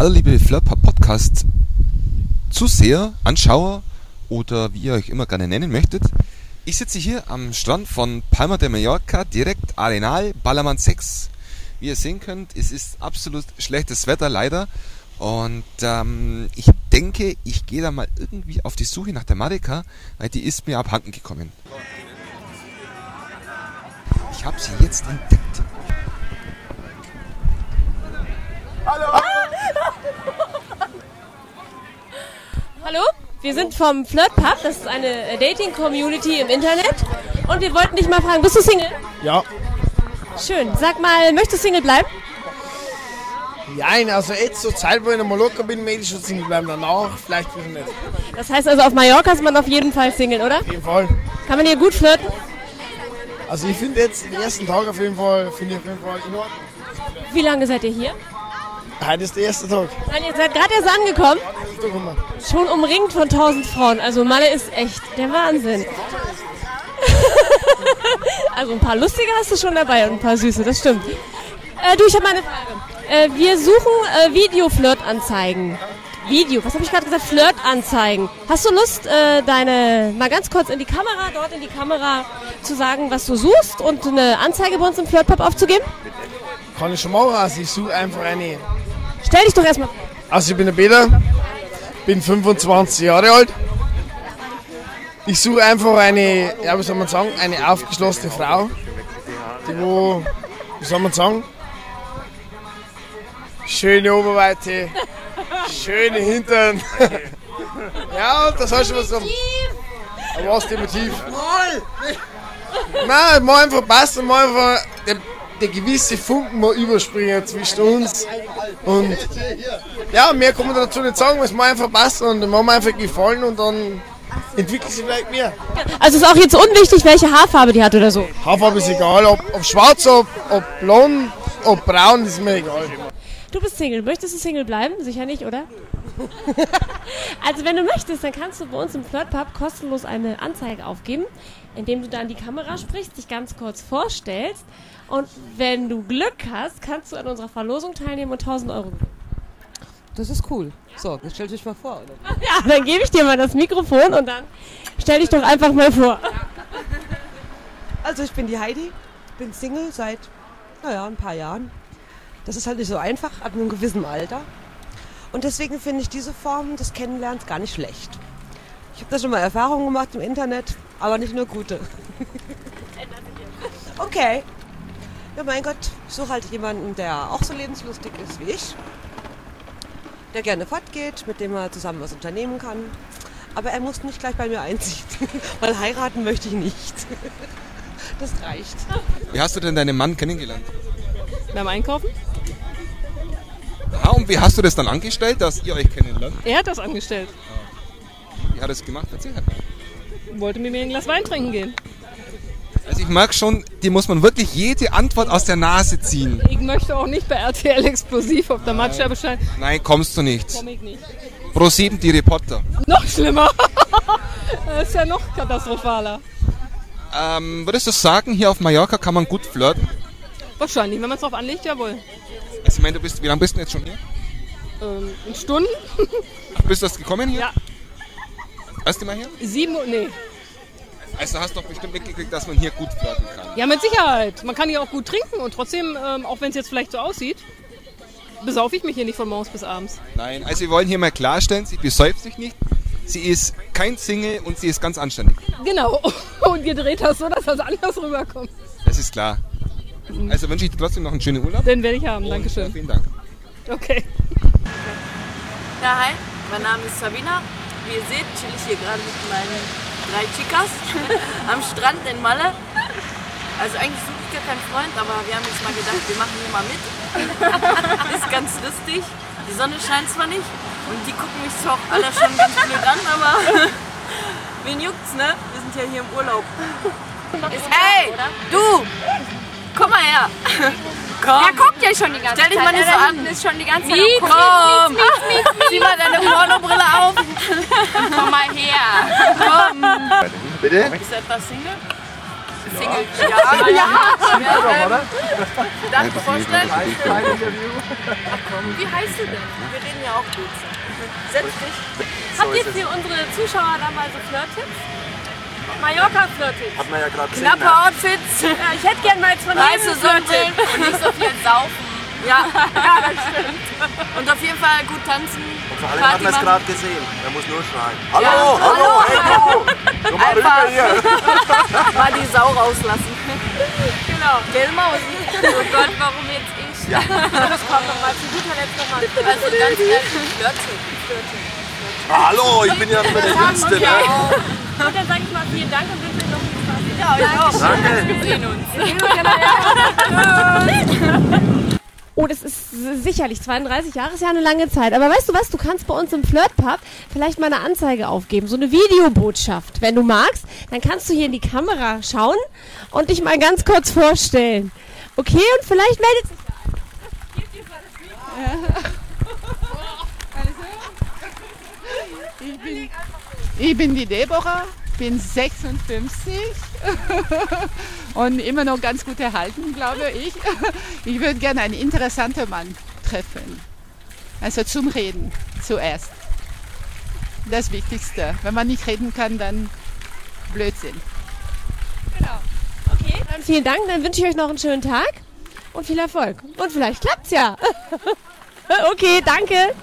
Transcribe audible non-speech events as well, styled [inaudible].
Hallo liebe Flirtpub Podcast Zuseher, Anschauer oder wie ihr euch immer gerne nennen möchtet. Ich sitze hier am Strand von Palma de Mallorca, direkt Arenal Ballermann 6. Wie ihr sehen könnt, es ist absolut schlechtes Wetter leider. Und ähm, ich denke, ich gehe da mal irgendwie auf die Suche nach der Marika, weil die ist mir abhanden gekommen. Ich habe sie jetzt entdeckt. Hallo, [laughs] wir sind vom Flirt Pub, das ist eine äh, Dating-Community im Internet. Und wir wollten dich mal fragen, bist du Single? Ja. Schön. Sag mal, möchtest du Single bleiben? Nein, also jetzt zur Zeit, wo ich in Mallorca bin, möchte ich schon Single bleiben. Danach vielleicht wieder nicht. Das heißt also, auf Mallorca ist man auf jeden Fall Single, oder? Auf jeden Fall. Kann man hier gut flirten? Also ich finde jetzt den ersten Tag auf jeden Fall, finde ich auf jeden Fall in Ordnung. Wie lange seid ihr hier? Heute ist der erste Tag. Nein, ihr seid gerade erst angekommen, schon umringt von tausend Frauen. Also Malle ist echt der Wahnsinn. [laughs] also ein paar lustige hast du schon dabei und ein paar süße, das stimmt. Äh, du, ich habe mal eine Frage. Äh, wir suchen äh, Video-Flirt-Anzeigen. Video, was habe ich gerade gesagt? Flirt-Anzeigen. Hast du Lust, äh, deine mal ganz kurz in die Kamera, dort in die Kamera zu sagen, was du suchst und eine Anzeige bei uns im Flirt-Pub aufzugeben? Kann ich schon machen. Also ich suche einfach eine. Stell dich doch erstmal vor. Also ich bin der Peter, bin 25 Jahre alt. Ich suche einfach eine, ja wie soll man sagen, eine aufgeschlossene Frau. Die wo, wie soll man sagen, schöne Oberweite, schöne Hintern. [laughs] ja, das hast du was so. Aber was dem Motiv? Nein, mal einfach passen, mal einfach der, gewisse Funken mal überspringen zwischen uns. Und ja, mehr kann man dazu nicht sagen, es muss einfach passen und dann machen wir einfach gefallen und dann entwickelt sich vielleicht mehr. Also ist auch jetzt unwichtig, welche Haarfarbe die hat oder so. Haarfarbe ist egal, ob, ob schwarz, ob, ob blond, ob braun, ist mir egal. Du bist Single. Möchtest du Single bleiben? Sicher nicht, oder? [laughs] also wenn du möchtest, dann kannst du bei uns im Flirtpub kostenlos eine Anzeige aufgeben, indem du da in die Kamera sprichst, dich ganz kurz vorstellst und wenn du Glück hast, kannst du an unserer Verlosung teilnehmen und 1000 Euro gewinnen. Das ist cool. So, jetzt stell dich mal vor. Oder? [laughs] Ja, dann gebe ich dir mal das Mikrofon und dann stell dich doch einfach mal vor. Also ich bin die Heidi, bin Single seit, naja, ein paar Jahren. Das ist halt nicht so einfach, ab einem gewissen Alter. Und deswegen finde ich diese Form des Kennenlernens gar nicht schlecht. Ich habe da schon mal Erfahrungen gemacht im Internet, aber nicht nur gute. [laughs] Okay. Ja, mein Gott, ich suche halt jemanden, der auch so lebenslustig ist wie ich. Der gerne fortgeht, mit dem er zusammen was unternehmen kann. Aber er muss nicht gleich bei mir einziehen, [laughs] weil heiraten möchte ich nicht. [laughs] Das reicht. Wie hast du denn deinen Mann kennengelernt? Beim Einkaufen? Ah, und wie hast du das dann angestellt, dass ihr euch kennenlernt? Er hat das angestellt. Wie hat er es gemacht? Erzähl halt. Wollte mit mir ein Glas Wein trinken gehen. Also ich merke schon, dir muss man wirklich jede Antwort aus der Nase ziehen. Ich möchte auch nicht bei RTL Explosiv auf der Matscheibe scheinen. Nein, kommst du nicht. Komm ich nicht. Pro 7 die Reporter. Noch schlimmer. [laughs] das ist ja noch katastrophaler. Ähm, würdest du sagen, hier auf Mallorca kann man gut flirten? Wahrscheinlich, wenn man es drauf anlegt, jawohl. Also ich meine, du bist, wie lange bist du jetzt schon hier? Ähm, in Stunden? [laughs] Bist du erst gekommen hier? Ja. Erste Mal hier? Sieben Uhr, nee. Also hast du doch bestimmt mitgekriegt, dass man hier gut flirten kann. Ja, mit Sicherheit. Man kann hier auch gut trinken und trotzdem, ähm, auch wenn es jetzt vielleicht so aussieht, besaufe ich mich hier nicht von morgens bis abends. Nein, also wir wollen hier mal klarstellen, sie besäuft sich nicht. Sie ist kein Single und sie ist ganz anständig. Genau. [laughs] Und ihr dreht das so, dass das anders rüberkommt. Das ist klar. Also wünsche ich dir trotzdem noch einen schönen Urlaub. Den werde ich haben, Und, äh, Dankeschön. Vielen Dank. Okay. Ja, hi, mein Name ist Sabina. Wie ihr seht, chill ich hier gerade mit meinen drei Chicas [laughs] am Strand in Malle. Also eigentlich suche ich gar keinen Freund, aber wir haben jetzt mal gedacht, wir machen hier mal mit. [laughs] ist ganz lustig. Die Sonne scheint zwar nicht und die gucken mich zwar auch alle schon ganz blöd an, aber [laughs] wen juckt's, ne? Wir sind ja hier im Urlaub. Ey, du! Komm mal her! Komm! Er guckt ja schon die ganze Stell dich Zeit. mal nicht so an. ist schon die ganze Zeit Wie? am gucken. Komm! Zieh mal deine Pornobrille auf! Komm mal her. Komm! Bitte? Bist du etwas Single? Single? Ja, ja. ähm, darf ich vorstellen? Wie heißt du denn? Wir reden ja auch gut. Setz dich. Habt ihr für unsere Zuschauer da mal so Flirt-Tipps? Mallorca-Flirt-Tipps. Hat man ja gerade gesehen. Knappe ne? Outfits, Ja, ich hätte gern mal jetzt von weiße Sonnenbrillen. Und nicht so viel [laughs] saufen. Ja, ja, das [laughs] stimmt. Und auf jeden Fall gut tanzen. Und vor allem Party hat man es gerade gesehen. Er muss nur schreien. Hallo, Ja, hallo, hey du! Komm mal Einfach. hier. [laughs] Mal die Sau rauslassen. genau. Gell, Mausi? Oh Gott, warum jetzt ich? Das kommt noch mal zu guter Letzt noch mal. Also ganz ehrlich, Flirting. Hallo, ich bin ja nur der Jüngste, ne? Und dann sage ich mal vielen Dank und wünsche euch noch viel Spaß. Ja, ich auch. Danke. Wir sehen uns. [laughs] Oh, das ist sicherlich 32 Jahre ist ja eine lange Zeit. Aber weißt du was? Du kannst bei uns im Flirtpub vielleicht mal eine Anzeige aufgeben, so eine Videobotschaft. Wenn du magst, dann kannst du hier in die Kamera schauen und dich mal ganz kurz vorstellen. Okay, und vielleicht meldet sich Ich bin, ich bin die Deborah, bin 56 [laughs] und immer noch ganz gut erhalten, glaube ich. Ich würde gerne einen interessanten Mann treffen. Also zum Reden zuerst. Das Wichtigste. Wenn man nicht reden kann, dann Blödsinn. Okay, dann vielen Dank. Dann wünsche ich euch noch einen schönen Tag und viel Erfolg. Und vielleicht klappt's ja. [laughs] okay, danke.